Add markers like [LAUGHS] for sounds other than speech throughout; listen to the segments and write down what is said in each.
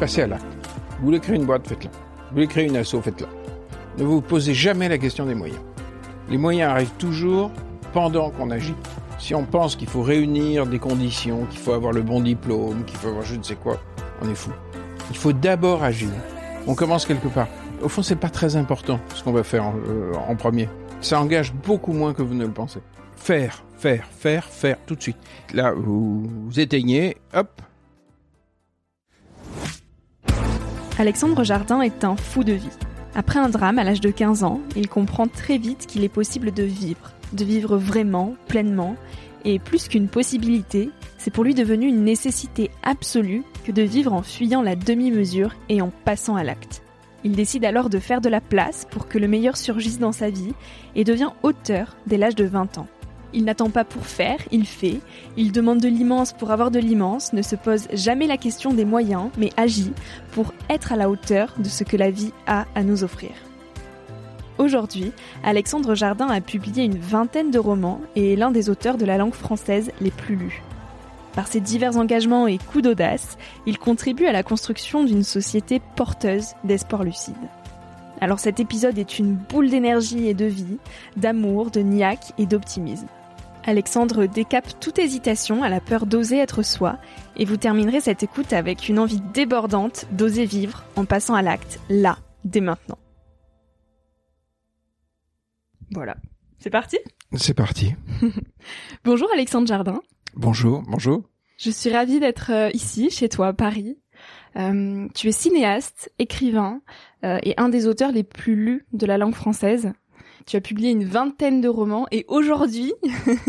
Passez à l'acte. Vous voulez créer une boîte, faites-la. Vous voulez créer une asso, faites-la. Ne vous posez jamais la question des moyens. Les moyens arrivent toujours pendant qu'on agit. Si on pense qu'il faut réunir des conditions, qu'il faut avoir le bon diplôme, qu'il faut avoir je ne sais quoi, on est fou. Il faut d'abord agir. On commence quelque part. Au fond, c'est pas très important ce qu'on va faire en, euh, premier. Ça engage beaucoup moins que vous ne le pensez. Faire, faire, faire, faire, tout de suite. Là, vous éteignez, hop, Alexandre Jardin est un fou de vie. Après un drame à l'âge de 15 ans, il comprend très vite qu'il est possible de vivre, de vivre vraiment, pleinement, et plus qu'une possibilité, c'est pour lui devenu une nécessité absolue que de vivre en fuyant la demi-mesure et en passant à l'acte. Il décide alors de faire de la place pour que le meilleur surgisse dans sa vie et devient auteur dès l'âge de 20 ans. Il n'attend pas pour faire, il fait. Il demande de l'immense pour avoir de l'immense, ne se pose jamais la question des moyens, mais agit pour être à la hauteur de ce que la vie a à nous offrir. Aujourd'hui, Alexandre Jardin a publié une vingtaine de romans et est l'un des auteurs de la langue française les plus lus. Par ses divers engagements et coups d'audace, il contribue à la construction d'une société porteuse d'espoir lucide. Alors cet épisode est une boule d'énergie et de vie, d'amour, de niaque et d'optimisme. Alexandre décape toute hésitation à la peur d'oser être soi, et vous terminerez cette écoute avec une envie débordante d'oser vivre en passant à l'acte, là, dès maintenant. Voilà, c'est parti? C'est parti. [LAUGHS] Bonjour Alexandre Jardin. Bonjour, bonjour. Je suis ravie d'être euh, ici, chez toi, à Paris. Euh, tu es cinéaste, écrivain euh, et un des auteurs les plus lus de la langue française. Tu as publié une vingtaine de romans et aujourd'hui,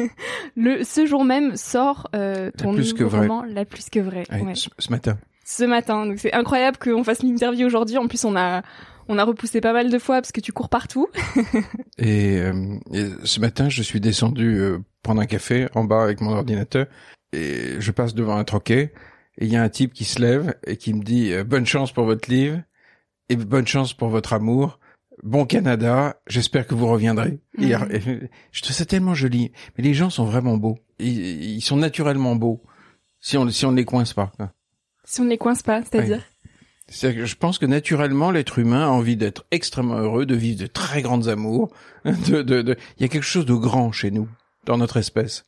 [LAUGHS] le ce jour même sort euh, ton nouveau roman La plus que vrai. Ouais, ce, ce, matin. Ce matin, donc c'est incroyable qu'on fasse l'interview aujourd'hui. En plus, on a on a repoussé pas mal de fois parce que tu cours partout. [LAUGHS] et, euh, et, ce matin, je suis descendu euh, prendre un café en bas avec mon ordinateur et je passe devant un troquet et il y a un type qui se lève et qui me dit euh, bonne chance pour votre livre et bonne chance pour votre amour bon Canada, j'espère que vous reviendrez. Mmh. Et, je trouve ça tellement joli. Mais les gens sont vraiment beaux. Ils, ils sont naturellement beaux. Si on si on ne les coince pas. Si on ne les coince pas, c'est-à-dire oui. que je pense que naturellement l'être humain a envie d'être extrêmement heureux, de vivre de très grandes amours. [LAUGHS] De, de, de, il y a quelque chose de grand chez nous, dans notre espèce.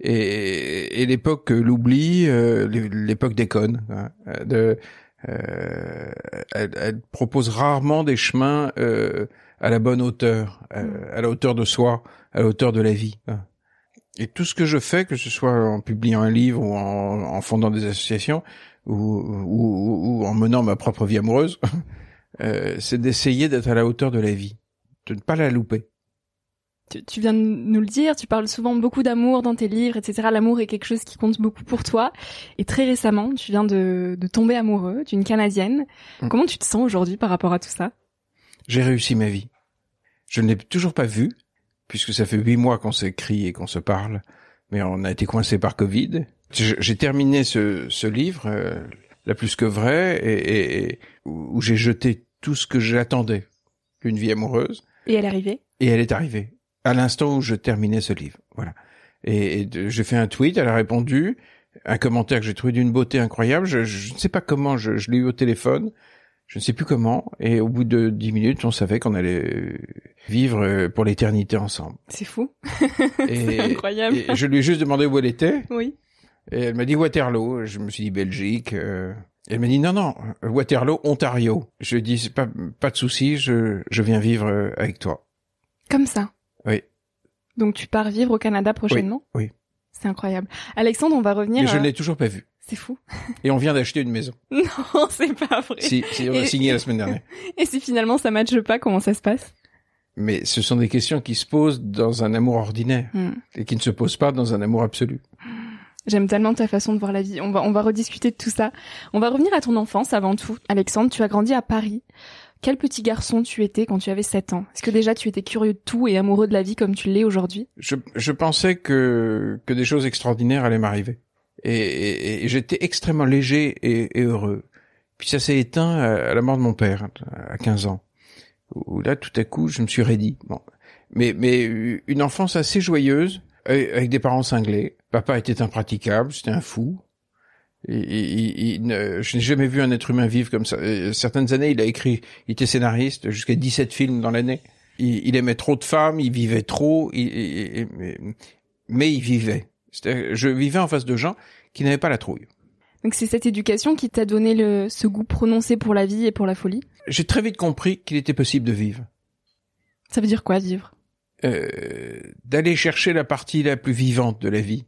et, et l'époque l'oubli, euh, l'époque déconne. Hein, de, elle, elle, propose rarement des chemins euh, à la bonne hauteur, euh, à, la hauteur de soi, à la hauteur de la vie. Et tout ce que je fais, que ce soit en publiant un livre ou en, en fondant des associations ou, ou, ou, en menant ma propre vie amoureuse, [LAUGHS] euh, c'est d'essayer d'être à la hauteur de la vie, de ne pas la louper tu, viens de nous le dire, tu parles souvent beaucoup d'amour dans tes livres, etc. L'amour est quelque chose qui compte beaucoup pour toi. Et très récemment, tu viens de, tomber amoureux d'une Canadienne. Mm. Comment tu te sens aujourd'hui par rapport à tout ça? J'ai réussi ma vie. Je ne l'ai toujours pas vue, puisque ça fait huit mois qu'on s'écrit et qu'on se parle, mais on a été coincé par Covid. J'ai terminé ce, livre, euh, la plus que vrai, et, où j'ai jeté tout ce que j'attendais, une vie amoureuse. Et elle est arrivée? Et elle est arrivée à l'instant où je terminais ce livre. Voilà. Et, j'ai fait un tweet, elle a répondu, un commentaire que j'ai trouvé d'une beauté incroyable. Je, ne sais pas comment, je, l'ai eu au téléphone, je ne sais plus comment. Et au bout de dix minutes, on savait qu'on allait vivre pour l'éternité ensemble. C'est fou. [LAUGHS] C'est incroyable. Et je lui ai juste demandé où elle était. Oui. Et elle m'a dit Waterloo. Je me suis dit Belgique. Euh. Elle m'a dit non non Waterloo Ontario. Je lui ai dit pas pas de souci, je je viens vivre avec toi. Comme ça. Oui. Donc tu pars vivre au Canada prochainement Oui. C'est incroyable. Alexandre, on va revenir. Mais je ne l'ai toujours pas vu. C'est fou. [LAUGHS] Et on vient d'acheter une maison. Non, [LAUGHS] c'est pas vrai. Si, si on a signé la semaine dernière. [LAUGHS] Et si finalement ça matche pas, comment ça se passe? Mais ce sont des questions qui se posent dans un amour ordinaire hmm. et qui ne se posent pas dans un amour absolu. J'aime tellement ta façon de voir la vie. On va, on va rediscuter de tout ça. On va revenir à ton enfance avant tout. Alexandre, tu as grandi à Paris. Quel petit garçon tu étais quand tu avais 7 ans? Est-ce que déjà tu étais curieux de tout et amoureux de la vie comme tu l'es aujourd'hui? Je, je pensais que, que des choses extraordinaires allaient m'arriver. Et, et, j'étais extrêmement léger et, et, heureux. Puis ça s'est éteint à, la mort de mon père, à 15 ans. Où là, tout à coup, je me suis raidi. Bon. Mais, mais une enfance assez joyeuse, avec des parents cinglés. Papa était impraticable, c'était un fou. Il, je n'ai jamais vu un être humain vivre comme ça. Euh, certaines années, il a écrit, il était scénariste, jusqu'à 17 films dans l'année. Il, aimait trop de femmes, il vivait trop, mais il vivait. Je vivais en face de gens qui n'avaient pas la trouille. Donc c'est cette éducation qui t'a donné le, ce goût prononcé pour la vie et pour la folie? J'ai très vite compris qu'il était possible de vivre. Ça veut dire quoi vivre? Euh, D'aller chercher la partie la plus vivante de la vie,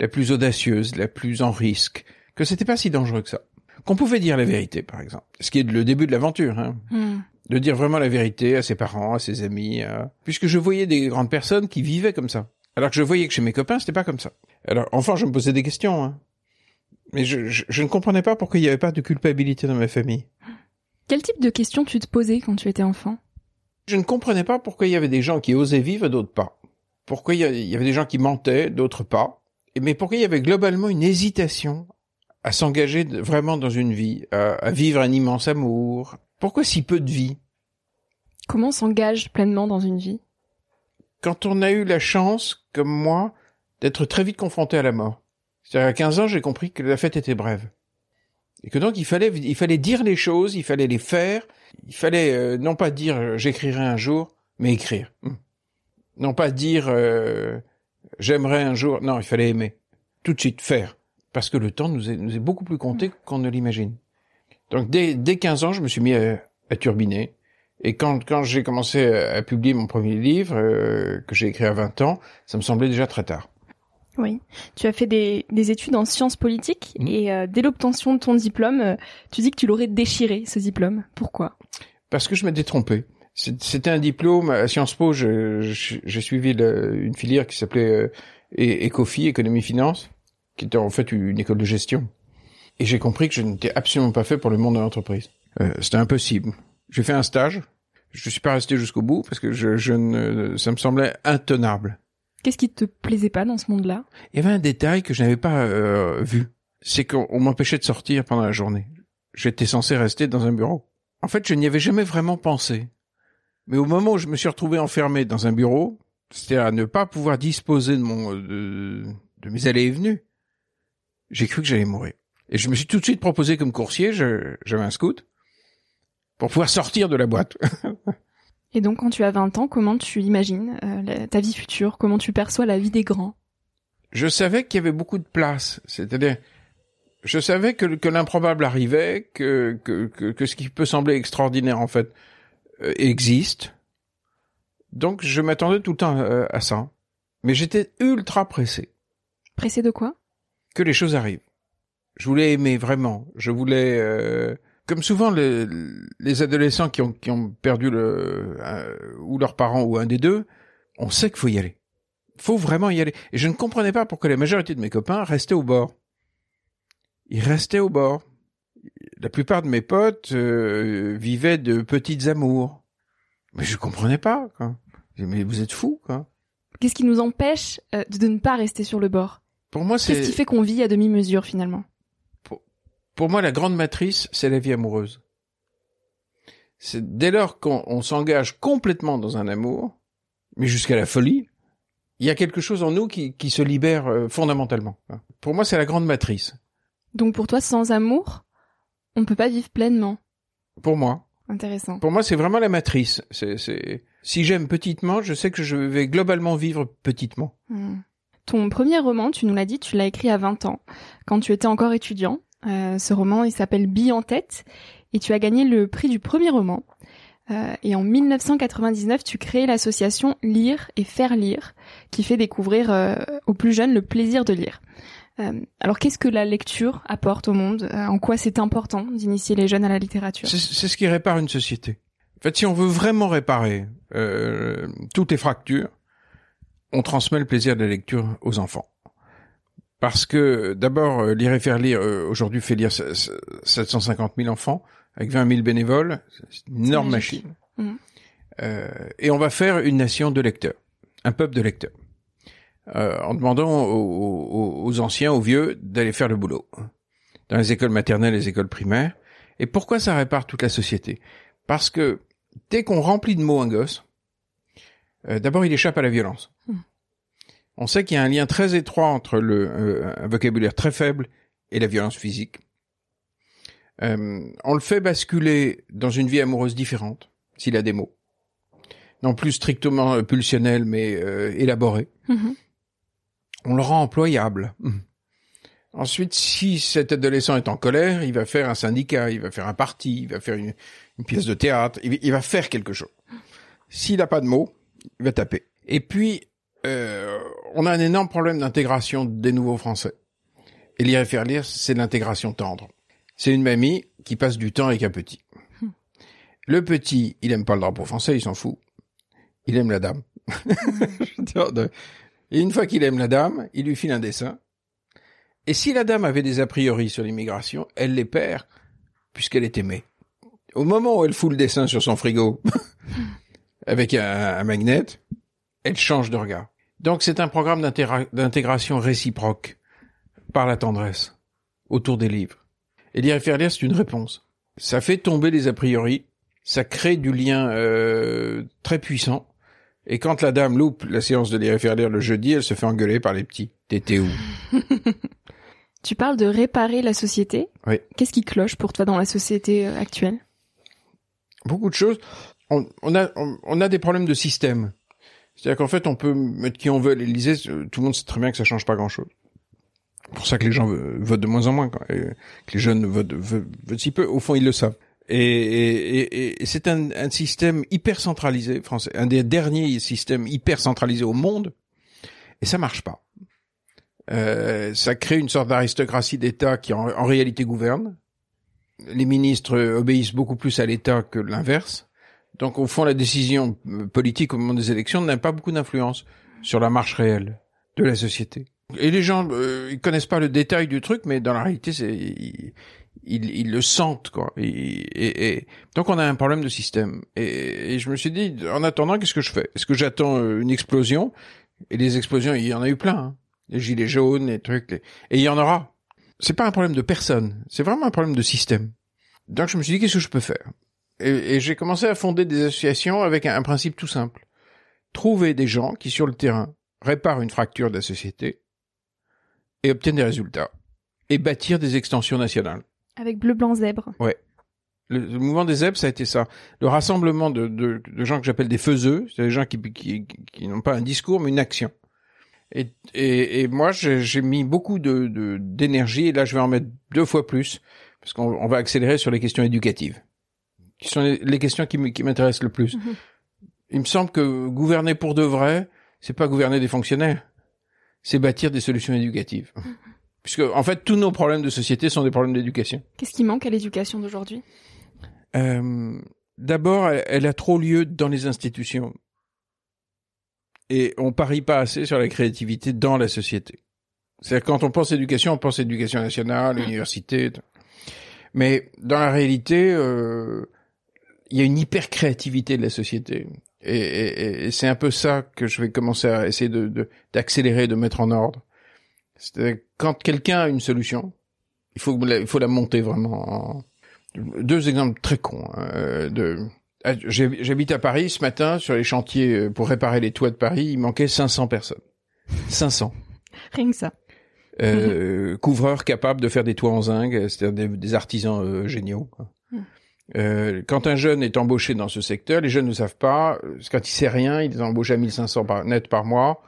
la plus audacieuse, la plus en risque, que c'était pas si dangereux que ça. Qu'on pouvait dire la vérité, par exemple. Ce qui est le début de l'aventure, hein. Hmm. De dire vraiment la vérité à ses parents, à ses amis, puisque je voyais des grandes personnes qui vivaient comme ça. Alors que je voyais que chez mes copains, c'était pas comme ça. Alors, enfin, je me posais des questions, hein. Mais je, je, ne comprenais pas pourquoi il n'y avait pas de culpabilité dans ma famille. Quel type de questions tu te posais quand tu étais enfant? Je ne comprenais pas pourquoi il y avait des gens qui osaient vivre et d'autres pas. Pourquoi il y avait des gens qui mentaient, d'autres pas. Mais pourquoi il y avait globalement une hésitation à s'engager vraiment dans une vie, à, vivre un immense amour. Pourquoi si peu de vie? Comment s'engage pleinement dans une vie? Quand on a eu la chance, comme moi, d'être très vite confronté à la mort. C'est-à-dire à 15 ans, j'ai compris que la fête était brève. Et que donc il fallait, il fallait dire les choses, il fallait les faire, il fallait euh, non pas dire euh, j'écrirai un jour, mais écrire. Hum. Non pas dire euh, j'aimerais un jour, non, il fallait aimer. Tout de suite faire parce que le temps nous est, nous est beaucoup plus compté qu'on ne l'imagine. Donc dès, dès 15 ans, je me suis mis à, turbiner. Et quand, quand j'ai commencé à, publier mon premier livre, euh, que j'ai écrit à 20 ans, ça me semblait déjà très tard. Oui, tu as fait des, des études en sciences politiques mmh. et euh, dès l'obtention de ton diplôme, euh, tu dis que tu l'aurais déchiré, ce diplôme. Pourquoi? Parce que je m'étais trompé. C'était un diplôme à Sciences Po. J'ai suivi une filière qui s'appelait Ecofi, économie finance qui était en fait une école de gestion. Et j'ai compris que je n'étais absolument pas fait pour le monde de l'entreprise. Euh, c'était impossible. J'ai fait un stage. Je suis pas resté jusqu'au bout parce que je, je ne, ça me semblait intenable. Qu'est-ce qui te plaisait pas dans ce monde-là? Il y avait un détail que je n'avais pas euh, vu. C'est qu'on m'empêchait de sortir pendant la journée. J'étais censé rester dans un bureau. En fait, je n'y avais jamais vraiment pensé. Mais au moment où je me suis retrouvé enfermé dans un bureau, c'était à ne pas pouvoir disposer de mon de, de mes allées et venues j'ai cru que j'allais mourir. Et je me suis tout de suite proposé comme coursier, j'avais un scout, pour pouvoir sortir de la boîte. [LAUGHS] Et donc, quand tu as 20 ans, comment tu imagines euh, ta vie future? Comment tu perçois la vie des grands? Je savais qu'il y avait beaucoup de place. C'est-à-dire, je savais que, que l'improbable arrivait, que, que, que, que, ce qui peut sembler extraordinaire, en fait, euh, existe. Donc, je m'attendais tout le temps euh, à ça. Mais j'étais ultra pressé. Pressé de quoi? Que les choses arrivent. Je voulais aimer vraiment. Je voulais... Euh, comme souvent les, les, adolescents qui ont, perdu le ou leurs parents ou un des deux, on sait qu'il faut y aller. Faut vraiment y aller. Et je ne comprenais pas pourquoi la majorité de mes copains restaient au bord. Ils restaient au bord. La plupart de mes potes euh, vivaient de petites amours. Mais je comprenais pas. Mais vous êtes fous. Qu'est-ce qui nous empêche euh, de ne pas rester sur le bord? Pour moi, c'est. Qu'est-ce qui fait qu'on vit à demi-mesure finalement pour, pour, moi, la grande matrice, c'est la vie amoureuse. C'est dès lors qu'on s'engage complètement dans un amour, mais jusqu'à la folie, il y a quelque chose en nous qui, qui se libère euh, fondamentalement. Pour moi, c'est la grande matrice. Donc pour toi, sans amour, on ne peut pas vivre pleinement. Pour moi. Intéressant. Pour moi, c'est vraiment la matrice. C'est, c'est... Si j'aime petitement, je sais que je vais globalement vivre petitement. Hmm. Ton premier roman, tu nous l'as dit, tu l'as écrit à 20 ans, quand tu étais encore étudiant. Euh, ce roman, il s'appelle Bille en tête, et tu as gagné le prix du premier roman. Euh, et en 1999, tu crées l'association Lire et Faire Lire, qui fait découvrir euh, aux plus jeunes le plaisir de lire. Euh, alors qu'est-ce que la lecture apporte au monde? Euh, En quoi c'est important d'initier les jeunes à la littérature? C'est ce qui répare une société. En fait, si on veut vraiment réparer toutes les fractures, on transmet le plaisir de la lecture aux enfants. Parce que d'abord, lire et faire lire, aujourd'hui fait lire 750 000 enfants avec 20 000 bénévoles, c'est une énorme machine. Mmh. Euh, et on va faire une nation de lecteurs, un peuple de lecteurs. Euh, en demandant aux, aux, anciens, aux vieux, d'aller faire le boulot dans les écoles maternelles, les écoles primaires. Et pourquoi ça répare toute la société? Parce que dès qu'on remplit de mots un gosse, euh, d'abord il échappe à la violence. Hmm. On sait qu'il y a un lien très étroit entre le euh, un vocabulaire très faible et la violence physique. Euh, on le fait basculer dans une vie amoureuse différente s'il a des mots, non plus strictement pulsionnels mais élaborés. Hmm on le rend employable. Hum. Ensuite, si cet adolescent est en colère, il va faire un syndicat, il va faire un parti, il va faire une, pièce de théâtre, il, va faire quelque chose. S'il n'a pas de mots, il va taper. Et puis, euh, on a un énorme problème d'intégration des nouveaux Français. Et lire et faire lire, c'est l'intégration tendre. C'est une mamie qui passe du temps avec un petit. Hum. Le petit, il aime pas le drapeau français, il s'en fout. Il aime la dame. [LAUGHS] Et une fois qu'il aime la dame, il lui file un dessin. Et si la dame avait des a priori sur l'immigration, elle les perd puisqu'elle est aimée. Au moment où elle fout le dessin sur son frigo [LAUGHS] avec un, un magnet, elle change de regard. Donc c'est un programme d'intégration réciproque par la tendresse autour des livres. Et lire et faire lire, c'est une réponse. Ça fait tomber les a priori, ça crée du lien euh, très puissant et quand la dame loupe la séance de lire et faire lire le jeudi, elle se fait engueuler par les petits. T'étais où [LAUGHS] Tu parles de réparer la société. Oui. Qu'est-ce qui cloche pour toi dans la société euh, actuelle? Beaucoup de choses. On, a, on, a des problèmes de système. C'est-à-dire qu'en fait, on peut mettre qui on veut l'Élysée, tout le monde sait très bien que ça change pas grand-chose. C'est pour ça que les gens votent de moins en moins, et que les jeunes votent, votent, votent si peu. Au fond, ils le savent. Et, et, et c'est un, un, système hyper centralisé français, un des derniers systèmes hyper centralisés au monde, et ça marche pas. Euh, ça crée une sorte d'aristocratie d'État qui en, en, réalité gouverne. Les ministres obéissent beaucoup plus à l'État que l'inverse. Donc au fond, la décision politique au moment des élections n'a pas beaucoup d'influence sur la marche réelle de la société. Et les gens, euh, ils connaissent pas le détail du truc, mais dans la réalité, c'est ils, le sentent quoi. Et, et, donc on a un problème de système. Et, je me suis dit, en attendant, qu'est-ce que je fais? Est-ce que j'attends euh, une explosion? Et les explosions, il y en a eu plein. Hein. Les gilets jaunes, les trucs. Et il y en aura. C'est pas un problème de personne. C'est vraiment un problème de système. Donc je me suis dit, qu'est-ce que je peux faire? Et, j'ai commencé à fonder des associations avec un, un principe tout simple. Trouver des gens qui, sur le terrain, réparent une fracture de la société et obtiennent des résultats. Et bâtir des extensions nationales. Avec bleu, blanc, zèbre. Ouais. Le, mouvement des zèbres, ça a été ça. Le rassemblement de, de, de gens que j'appelle des faiseux, c'est des gens qui, qui, qui, n'ont pas un discours, mais une action. Et, et, et moi, j'ai mis beaucoup de de- d'énergie, et là, je vais en mettre deux fois plus, parce qu'on on va accélérer sur les questions éducatives, qui sont les, les questions qui m'intéressent le plus. Mhm. Il me semble que gouverner pour de vrai, c'est pas gouverner des fonctionnaires, c'est bâtir des solutions éducatives. Puisque, en fait, tous nos problèmes de société sont des problèmes d'éducation. Qu'est-ce qui manque à l'éducation d'aujourd'hui? Euh, D'abord, elle, elle a trop lieu dans les institutions. Et on parie pas assez sur la créativité dans la société. C'est-à-dire quand on pense éducation, on pense éducation nationale, université. tout. Mais dans la réalité, euh, il y a une hyper créativité de la société. Et, et- et c'est un peu ça que je vais commencer à essayer de de- d'accélérer, de, mettre en ordre. C'est-à-dire quand quelqu'un a une solution, il faut la, il faut la monter vraiment. En... Deux exemples très cons. hein, euh, de ah, J'habite à Paris ce matin sur les chantiers euh, pour réparer les toits de Paris. Il manquait 500 personnes. 500 Rien que ça. euh, couvreurs capables de faire des toits en zinc, c'est-à-dire des, des artisans euh, géniaux. quoi. Mhm. Euh, quand un jeune est embauché dans ce secteur, les jeunes ne savent pas. euh, Quand il sait rien, il est embauché à 1500 par, net par mois.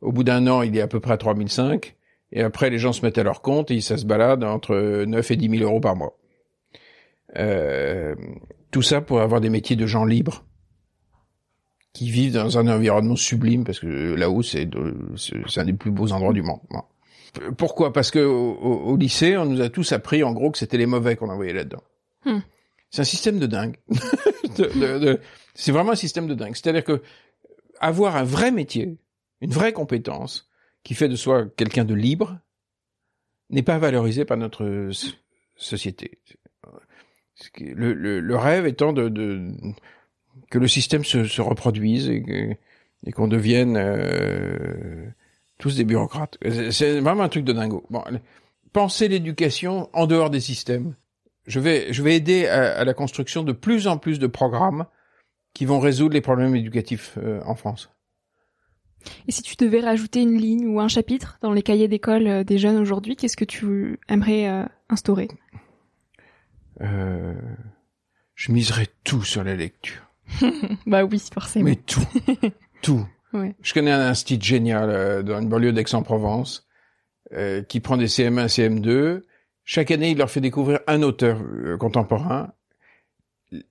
Au bout d'un an, il est à peu près à 3005. Et après, les gens se mettent à leur compte et ça se balade entre 9 et 10 000 euros par mois. Euh, tout ça pour avoir des métiers de gens libres qui vivent dans un environnement sublime parce que là-haut, c'est un des plus beaux endroits du monde. Pourquoi? Parce que au- au lycée, on nous a tous appris en gros que c'était les mauvais qu'on envoyait là-dedans. Hmm. C'est un système de dingue. [LAUGHS] C'est vraiment un système de dingue. C'est-à-dire que avoir un vrai métier, une vraie compétence, qui fait de soi quelqu'un de libre, n'est pas valorisé par notre société. Le, rêve étant de, de- que le système se, se reproduise et qu'on devienne euh, tous des bureaucrates. C'est- C'est vraiment un truc de dingo. Bon, penser l'éducation en dehors des systèmes. Je vais, je vais aider à, à la construction de plus en plus de programmes qui vont résoudre les problèmes éducatifs euh, en France. Et si tu devais rajouter une ligne ou un chapitre dans les cahiers d'école euh, des jeunes aujourd'hui, qu'est-ce que tu aimerais euh, instaurer? Euh, je miserai tout sur la lecture. [LAUGHS] Bah oui, forcément. Mais tout. [LAUGHS] tout. Ouais. Je connais un institut génial euh, dans une banlieue d'Aix-en-Provence euh, qui prend des CM1, CM2. Chaque année, il leur fait découvrir un auteur euh, contemporain.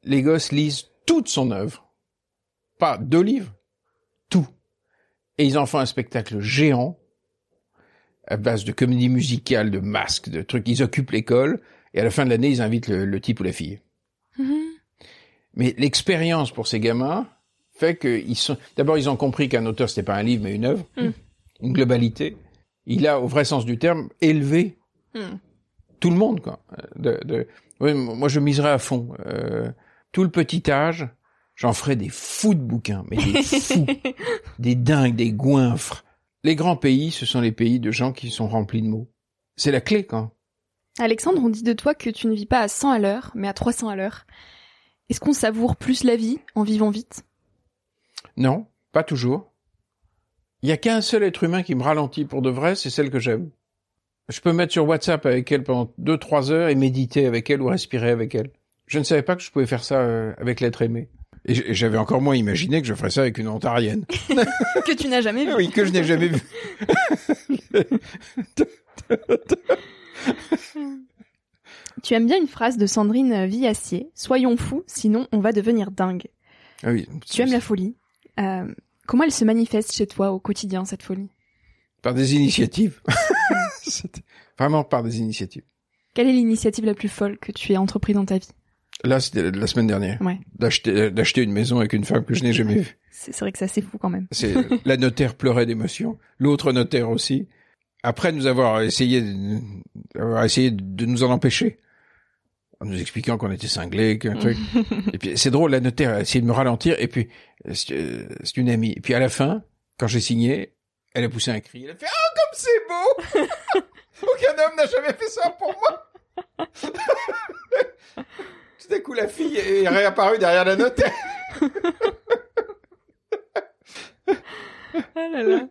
Les gosses lisent toute son œuvre. Pas deux livres, tout. Et ils en font un spectacle géant à base de comédie musicale, de masques, de trucs. Ils occupent l'école et à la fin de l'année, ils invitent le, le type ou la fille. Mhm. Mais l'expérience pour ces gamins fait qu'ils sont. D'abord, ils ont compris qu'un auteur c'était pas un livre mais une œuvre, Mm. une globalité. Il a, au vrai sens du terme, élevé Mhm. Tout le monde. Quoi. De, de... ouais, moi, je miserais à fond. Euh, tout le petit âge, j'en ferais des fous de bouquins, mais des [LAUGHS] fous, des dingues, des goinfres. Les grands pays, ce sont les pays de gens qui sont remplis de mots. C'est la clé, quoi. Alexandre, on dit de toi que tu ne vis pas à 100 à l'heure, mais à 300 à l'heure. Est-ce qu'on savoure plus la vie en vivant vite? Non, pas toujours. Il y a qu'un seul être humain qui me ralentit pour de vrai, c'est celle que j'aime. Je peux me mettre sur WhatsApp avec elle pendant deux, trois heures et méditer avec elle ou respirer avec elle. Je ne savais pas que je pouvais faire ça euh, avec l'être aimé. Et j'avais encore moins imaginé que je ferais ça avec une ontarienne. [LAUGHS] Que tu n'as jamais vu. oui, que je n'ai jamais vu. [LAUGHS] Tu aimes bien une phrase de Sandrine Villassier Soyons fous, sinon on va devenir dingue. Ah oui. Tu aimes la folie. Euh, comment elle se manifeste chez toi au quotidien, cette folie? Par des initiatives. [LAUGHS] [LAUGHS] C'était Vraiment par des initiatives. Quelle est l'initiative la plus folle que tu aies entreprise dans ta vie? Là, c'était la semaine dernière. Ouais. D'acheter, d'acheter une maison avec une femme que je n'ai jamais vue. [LAUGHS] C'est c'est vrai que c'est assez fou quand même. C'est [LAUGHS] la notaire pleurait d'émotion, l'autre notaire aussi. Après nous avoir essayé, de- avoir essayé de nous en empêcher, en nous expliquant qu'on était cinglés, qu'un truc. et puis c'est drôle, la notaire a essayé de me ralentir, et puis euh, c'est euh, c'est une amie. Et puis à la fin, quand j'ai signé, elle a poussé un cri. Elle a fait ah comme c'est beau. [LAUGHS] Aucun homme n'a jamais fait ça pour moi. [LAUGHS] Tout à coup, la fille est réapparue derrière la notaire. Ah [LAUGHS] là là.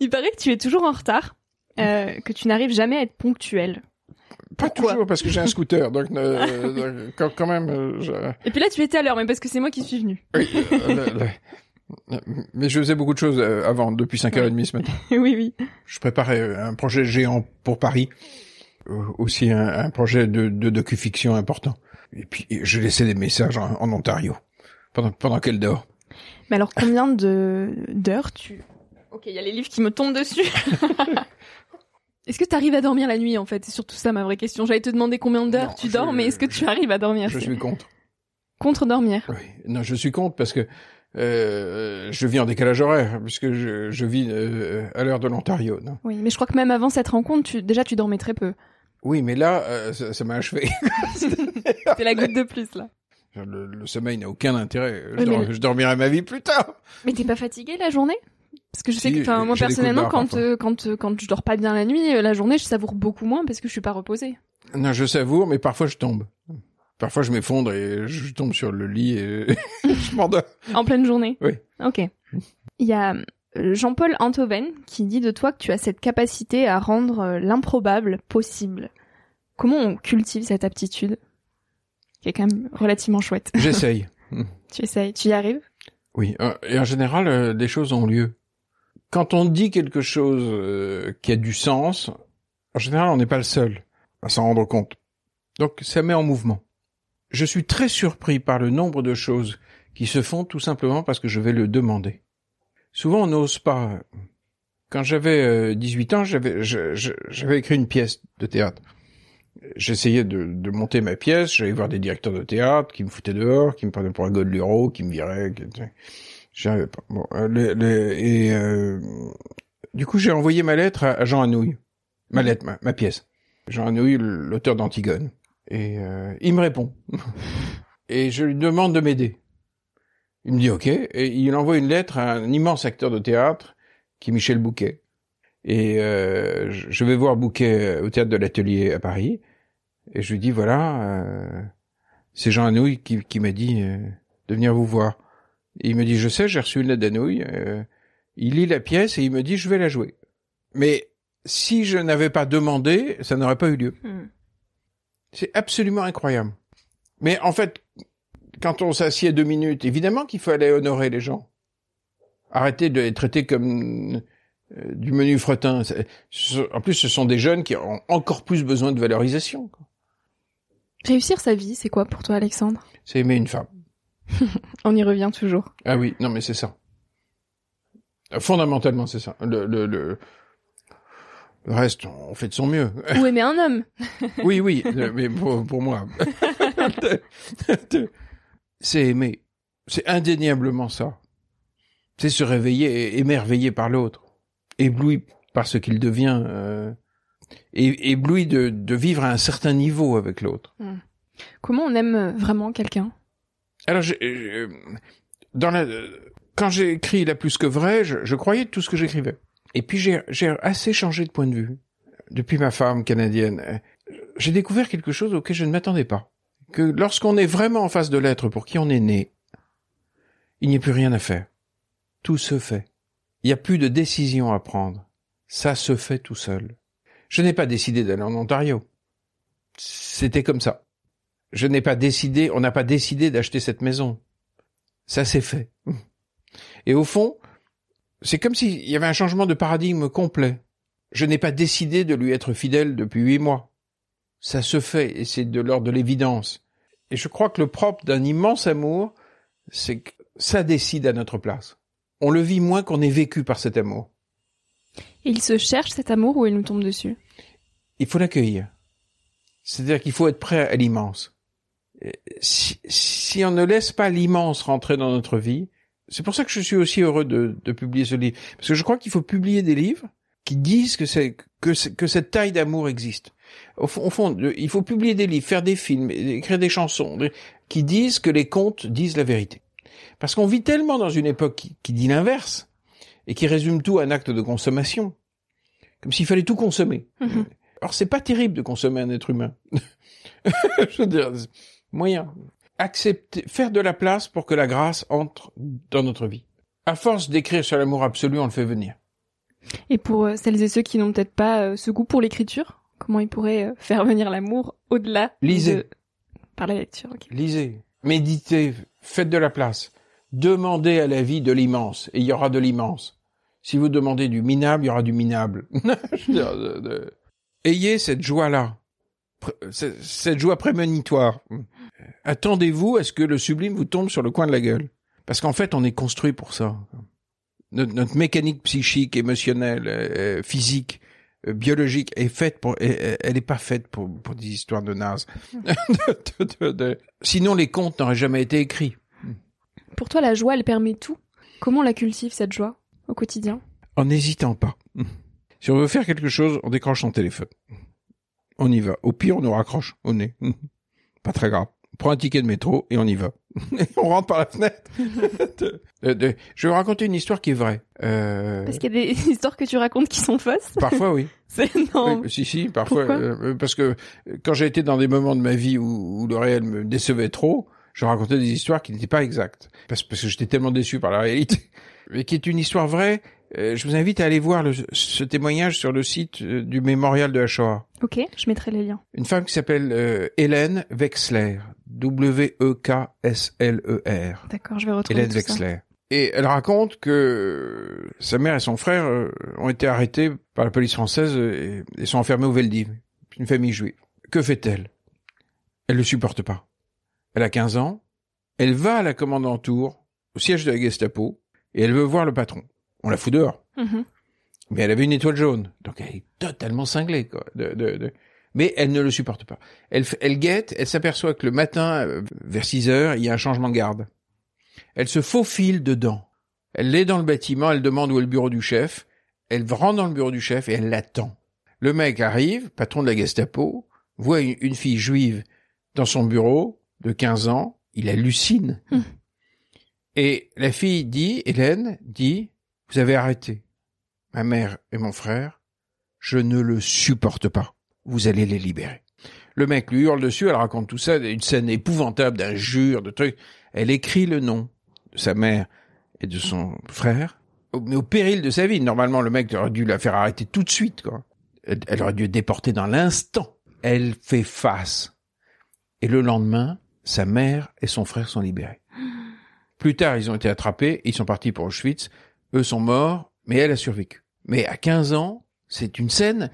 Il paraît que tu es toujours en retard, euh, que tu n'arrives jamais à être ponctuel. Pas Pourquoi toujours parce que j'ai un scooter, donc, euh, donc, quand, quand même. euh, je- Et puis là, tu étais à l'heure, mais parce que c'est moi qui suis venue. oui, euh, Mais je faisais beaucoup de choses euh, avant, depuis 5h30 ce matin. [LAUGHS] oui, oui. Je préparais euh, un projet géant pour Paris, euh, aussi un, un projet de, de docu-fiction important. Et puis je laissais des messages en, en Ontario pendant, pendant qu'elle dort. Mais alors combien de d'heures tu [LAUGHS] Ok, il y a les livres qui me tombent dessus. [LAUGHS] est-ce que tu arrives à dormir la nuit en fait? C'est surtout ça ma vraie question. J'allais te demander combien d'heures tu je- dors, mais est-ce que tu arrives à dormir? Je suis contre. Contre dormir. Oui. Non, je suis contre parce que euh, je vis en décalage horaire, puisque je, je vis euh, à l'heure de l'Ontario. Oui, mais je crois que même avant cette rencontre, tu... déjà tu dormais très peu. Oui, mais là, euh, ça m'a achevé. [LAUGHS] C'est la goutte de plus là. Le, le sommeil n'a aucun intérêt. Je, Oui, mais dor- le- je dormirai ma vie plus tard. Mais t'es pas fatigué la journée? Parce que je sais Si, que, moi personnellement, quand euh, quand euh, quand je dors pas bien la nuit, euh, la journée, je savoure beaucoup moins parce que je suis pas reposée. Non, je savoure, mais parfois je tombe. Parfois je m'effondre et je tombe sur le lit et [LAUGHS] je m'endors. En pleine journée. Oui. Ok. Il y a euh, Jean-Paul Antoven qui dit de toi que tu as cette capacité à rendre euh, l'improbable possible. Comment on cultive cette aptitude? Qui est quand même relativement chouette. [LAUGHS] J'essaye. tu essayes, tu y arrives? Oui, euh, et en général, des choses ont lieu. Quand on dit quelque chose qui a du sens, en général, on n'est pas le seul à s'en rendre compte. Donc, ça met en mouvement. Je suis très surpris par le nombre de choses qui se font tout simplement parce que je vais le demander. Souvent, on n'ose pas. Quand j'avais euh, 18 ans, j'avais écrit une pièce de théâtre. J'essayais de, de monter ma pièce, j'allais voir des directeurs de théâtre qui me foutaient dehors, qui me prenaient pour un godluro, qui me viraient. qui- J'arrivais pas. Euh, et euh, du coup, j'ai envoyé ma lettre à, à Jean Anouilh. Ma lettre, ma, ma pièce. Jean Anouilh, l'auteur d'Antigone. Et euh, il me répond. [LAUGHS] et je lui demande de m'aider. Il me dit OK. Et il envoie une lettre à un immense acteur de théâtre, qui est Michel Bouquet. Et euh, je vais voir Bouquet au théâtre de l'Atelier à Paris. Et je lui dis voilà, euh, c'est Jean Anouilh qui, m'a dit euh, de venir vous voir. Et il me dit je sais, j'ai reçu une lettre d'Anouilh. euh, il lit la pièce et il me dit je vais la jouer. Mais si je n'avais pas demandé, ça n'aurait pas eu lieu. C'est absolument incroyable. Mais en fait, quand on s'assied deux minutes, évidemment qu'il faut aller honorer les gens. Arrêter de les traiter comme euh, du menu fretin. En plus, ce sont des jeunes qui ont encore plus besoin de valorisation. quoi. Réussir sa vie, c'est quoi pour toi, Alexandre? C'est aimer une femme. [LAUGHS] On y revient toujours. Ah oui, non mais c'est ça. Fondamentalement, c'est ça. Le, le, le, le reste, on fait de son mieux. Ou aimer un homme [LAUGHS] Oui, oui, euh, mais pour, pour moi, [LAUGHS] c'est aimer. C'est indéniablement ça. C'est se réveiller émerveillé par l'autre, ébloui par ce qu'il devient, euh, ébloui de, de vivre à un certain niveau avec l'autre. Comment on aime euh, vraiment quelqu'un? Alors, dans la, quand j'ai écrit La plus que vrai, je, je croyais tout ce que j'écrivais. Et puis j'ai assez changé de point de vue depuis ma femme canadienne. J'ai découvert quelque chose auquel je ne m'attendais pas. Que lorsqu'on est vraiment en face de l'être pour qui on est né, il n'y a plus rien à faire. Tout se fait. Il n'y a plus de décision à prendre. Ça se fait tout seul. Je n'ai pas décidé d'aller en Ontario. C'était comme ça. Je n'ai pas décidé, on n'a pas décidé d'acheter cette maison. Ça s'est fait. Et au fond, c'est comme s'il y avait un changement de paradigme complet. Je n'ai pas décidé de lui être fidèle depuis huit mois. Ça se fait, et c'est de l'ordre de l'évidence. Et je crois que le propre d'un immense amour, c'est que ça décide à notre place. On le vit moins qu'on est vécu par cet amour. Il se cherche cet amour ou il nous tombe dessus? Il faut l'accueillir. C'est-à-dire qu'il faut être prêt à l'immense. Si, si on ne laisse pas l'immense rentrer dans notre vie, c'est pour ça que je suis aussi heureux de, de publier ce livre. Parce que je crois qu'il faut publier des livres qui disent que, c'est, que, que cette taille d'amour existe. Au fond, au fond, il faut publier des livres, faire des films, écrire des chansons qui disent que les contes disent la vérité. Parce qu'on vit tellement dans une époque qui, qui dit l'inverse et qui résume tout à un acte de consommation. Comme s'il fallait tout consommer. Mhm. Alors c'est pas terrible de consommer un être humain. [LAUGHS] Je veux dire, moyen. Accepter, faire de la place pour que la grâce entre dans notre vie. À force d'écrire sur l'amour absolu, on le fait venir. Et pour euh, celles et ceux qui n'ont peut-être pas euh, ce goût pour l'écriture, comment ils pourraient euh, faire venir l'amour au-delà Lisez. de... par la lecture ok. Lisez, méditez, faites de la place. Demandez à la vie de l'immense, et il y aura de l'immense. Si vous demandez du minable, il y aura du minable. [LAUGHS] Ayez cette joie-là, cette joie prémonitoire. Attendez-vous à ce que le sublime vous tombe sur le coin de la gueule. Parce qu'en fait, on est construit pour ça. Notre, notre mécanique psychique, émotionnelle, euh, physique, euh, biologique est faite pour, elle n'est pas faite pour, pour des histoires de nazes. [LAUGHS] De- Sinon, les contes n'auraient jamais été écrits. Pour toi, la joie, elle permet tout. Comment on la cultive, cette joie, au quotidien? En n'hésitant pas. Si on veut faire quelque chose, on décroche son téléphone. On y va. Au pire, on nous raccroche au nez. Pas très grave. On prend un ticket de métro et on y va. [LAUGHS] On rentre par la fenêtre. [LAUGHS] De- de- de- Je vais vous raconter une histoire qui est vraie. Euh, Parce qu'il y a des [LAUGHS] histoires que tu racontes qui sont fausses. Parfois, oui. C'est non. Oui, si, si, parfois. Euh, parce que euh, quand j'ai été dans des moments de ma vie où, où le réel me décevait trop, je racontais des histoires qui n'étaient pas exactes. Parce, parce que j'étais tellement déçu par la réalité. Mais qui est une histoire vraie. Euh, je vous invite à aller voir le- ce témoignage sur le site euh, du mémorial de la Shoah. Ok, je mettrai les liens. Une femme qui s'appelle euh, Hélène Wexler. W-E-K-S-L-E-R. D'accord, je vais retrouver Hélène tout ça. Wexler. Et elle raconte que sa mère et son frère euh, ont été arrêtés par la police française et, et sont enfermés au Veldiv, une famille juive. Que fait-elle? Elle ne le supporte pas. Elle a 15 ans, elle va à la commandanture, au siège de la Gestapo, et elle veut voir le patron. On la fout dehors. Mhm. Mais elle avait une étoile jaune, donc elle est totalement cinglée, quoi. De, de, de- Mais elle ne le supporte pas. Elle, guette, elle s'aperçoit que le matin, euh, vers 6 heures, il y a un changement de garde. Elle se faufile dedans. Elle est dans le bâtiment, elle demande où est le bureau du chef. Elle rentre dans le bureau du chef et elle l'attend. Le mec arrive, patron de la Gestapo, voit une, une fille juive dans son bureau de 15 ans, il hallucine. Hmm. Et la fille dit, Hélène dit, vous avez arrêté ma mère et mon frère, je ne le supporte pas. Vous allez les libérer. Le mec lui hurle dessus, elle raconte tout ça, une scène épouvantable d'injures, de trucs. Elle écrit le nom de sa mère et de son frère, mais au péril de sa vie. Normalement, le mec aurait dû la faire arrêter tout de suite, quoi. Elle, elle aurait dû être déportée dans l'instant. Elle fait face. Et le lendemain, sa mère et son frère sont libérés. Plus tard, ils ont été attrapés, ils sont partis pour Auschwitz. Eux sont morts, mais elle a survécu. Mais à 15 ans, c'est une scène.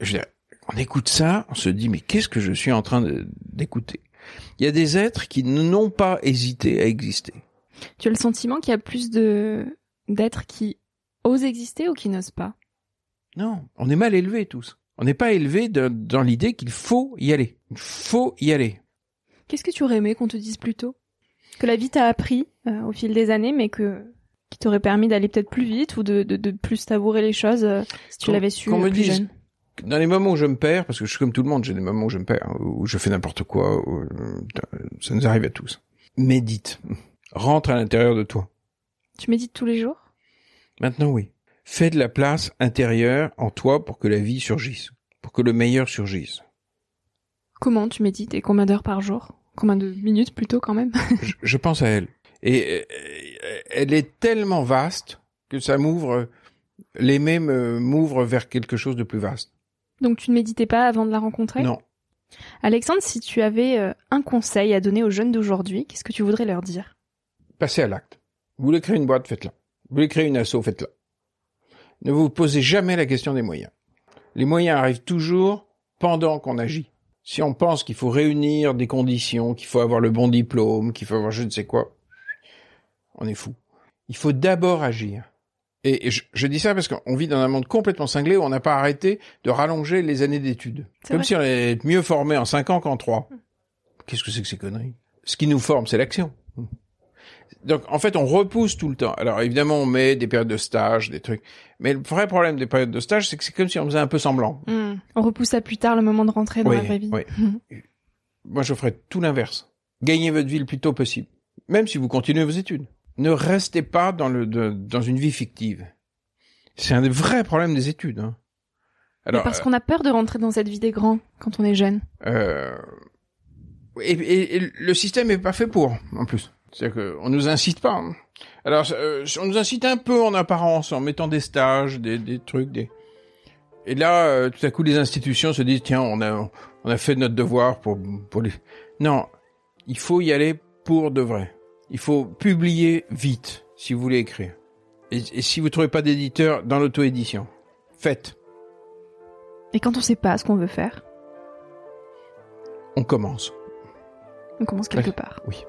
Je veux dire, on écoute ça, on se dit mais qu'est-ce que je suis en train d'écouter? Il y a des êtres qui n'ont pas hésité à exister. Tu as le sentiment qu'il y a plus de d'êtres qui osent exister ou qui n'osent pas? Non, on est mal élevés tous. On n'est pas élevés de- dans l'idée qu'il faut y aller. Il faut y aller. Qu'est-ce que tu aurais aimé qu'on te dise plus tôt? Que la vie t'a appris euh, au fil des années, mais que qui t'aurait permis d'aller peut-être plus vite ou de, de, de plus savourer les choses euh, si tu l'avais su euh, plus dise- jeune. Dans les moments où je me perds, parce que je suis comme tout le monde, j'ai des moments où je me perds, hein, où je fais n'importe quoi, où, euh, ça nous arrive à tous. Médite. Rentre à l'intérieur de toi. Tu médites tous les jours? Maintenant, oui. Fais de la place intérieure en toi pour que la vie surgisse, pour que le meilleur surgisse. Comment tu médites et combien d'heures par jour? Combien de minutes plutôt quand même? Je, je pense à elle. Et euh, elle est tellement vaste que ça m'ouvre, l'aimer me- m'ouvre vers quelque chose de plus vaste. Donc tu ne méditais pas avant de la rencontrer? Non. Alexandre, si tu avais euh, un conseil à donner aux jeunes d'aujourd'hui, qu'est-ce que tu voudrais leur dire? Passez à l'acte. Vous voulez créer une boîte, faites-la. Vous voulez créer une asso, faites-la. Ne vous posez jamais la question des moyens. Les moyens arrivent toujours pendant qu'on agit. Si on pense qu'il faut réunir des conditions, qu'il faut avoir le bon diplôme, qu'il faut avoir je ne sais quoi, on est fou. Il faut d'abord agir. Et je, je dis ça parce qu'on vit dans un monde complètement cinglé où on n'a pas arrêté de rallonger les années d'études. Comme si on allait être mieux formé en cinq ans qu'en trois. Qu'est-ce que c'est que ces conneries? Ce qui nous forme, c'est l'action. Donc, en fait, on repousse tout le temps. Alors, évidemment, on met des périodes de stage, des trucs. Mais le vrai problème des périodes de stage, c'est que c'est comme si on faisait un peu semblant. Hmm. On repousse à plus tard le moment de rentrer dans Oui, la vraie vie. oui. [LAUGHS] Moi, je ferais tout l'inverse. Gagnez votre vie le plus tôt possible. Même si vous continuez vos études. Ne restez pas dans le, de- dans une vie fictive. C'est un des vrais problèmes des études. hein. Mais Alors, parce qu'on a peur de rentrer dans cette vie des grands quand on est jeune. euh, et, et- et le système est pas fait pour, en plus. C'est-à-dire qu'on nous incite pas. hein. Alors, euh, on nous incite un peu en apparence, en mettant des stages, des, des trucs, des. Et là, euh, tout à coup, les institutions se disent tiens, on a, on a fait notre devoir pour, pour les. Non, il faut y aller pour de vrai. Il faut publier vite si vous voulez écrire. Et, et si vous trouvez pas d'éditeur dans l'auto-édition, faites. Et quand on sait pas ce qu'on veut faire, On commence. on commence quelque part. Oui.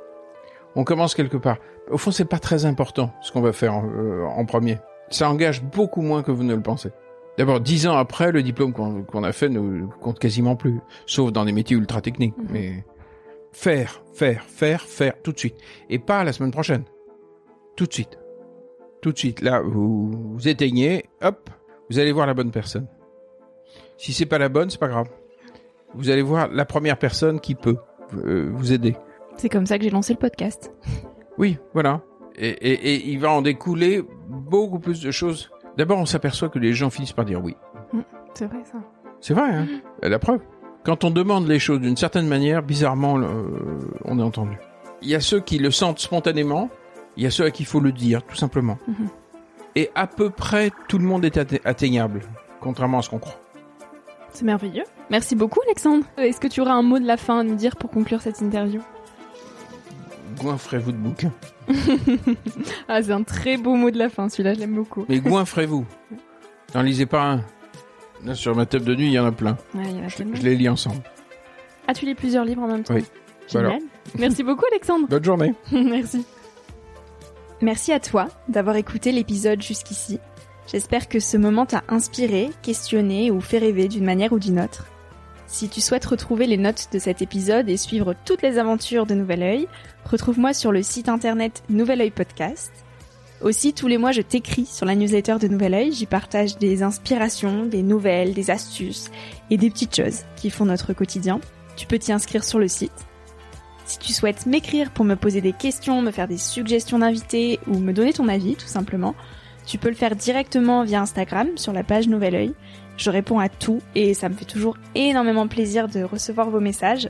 On commence quelque part. Au fond, c'est pas très important ce qu'on va faire en, euh, en premier. Ça engage beaucoup moins que vous ne le pensez. D'abord, dix ans après, le diplôme qu'on qu'on a fait ne compte quasiment plus, sauf dans des métiers ultra techniques. Mhm. Mais faire, faire, faire, faire, tout de suite, et pas la semaine prochaine. Tout de suite, tout de suite. Là, vous, vous éteignez, hop, vous allez voir la bonne personne. Si c'est pas la bonne, c'est pas grave. Vous allez voir la première personne qui peut euh, vous aider. C'est comme ça que j'ai lancé le podcast. [LAUGHS] Oui, voilà. Et, et, et il va en découler beaucoup plus de choses. D'abord, on s'aperçoit que les gens finissent par dire oui. C'est vrai ça. C'est vrai, hein La preuve. Quand on demande les choses d'une certaine manière, bizarrement, euh, on est entendu. Il y a ceux qui le sentent spontanément, il y a ceux à qui il faut le dire, tout simplement. Mhm. Et à peu près tout le monde est atte- atteignable, contrairement à ce qu'on croit. C'est merveilleux. Merci beaucoup Alexandre. Euh, Est-ce que tu auras un mot de la fin à nous dire pour conclure cette interview? Goinfrez-vous de bouquins. [LAUGHS] Ah, c'est un très beau mot de la fin, celui-là, je l'aime beaucoup. Mais goinfrez-vous. N'en lisez pas un. Là, sur ma table de nuit, il y en a plein. Ouais, il y en a Je, tellement. je les lis ensemble. Ah, tu lis plusieurs livres en même temps Oui. Génial. Merci beaucoup Alexandre. Bonne journée. [LAUGHS] Merci. Merci à toi d'avoir écouté l'épisode jusqu'ici. J'espère que ce moment t'a inspiré, questionné ou fait rêver d'une manière ou d'une autre. Si tu souhaites retrouver les notes de cet épisode et suivre toutes les aventures de Nouvel Oeil, retrouve-moi sur le site internet Nouvel Oeil Podcast. Aussi, tous les mois, je t'écris sur la newsletter de Nouvel Oeil. J'y partage des inspirations, des nouvelles, des astuces et des petites choses qui font notre quotidien. Tu peux t'y inscrire sur le site. Si tu souhaites m'écrire pour me poser des questions, me faire des suggestions d'invités ou me donner ton avis tout simplement, tu peux le faire directement via Instagram sur la page Nouvel Oeil. Je réponds à tout et ça me fait toujours énormément plaisir de recevoir vos messages.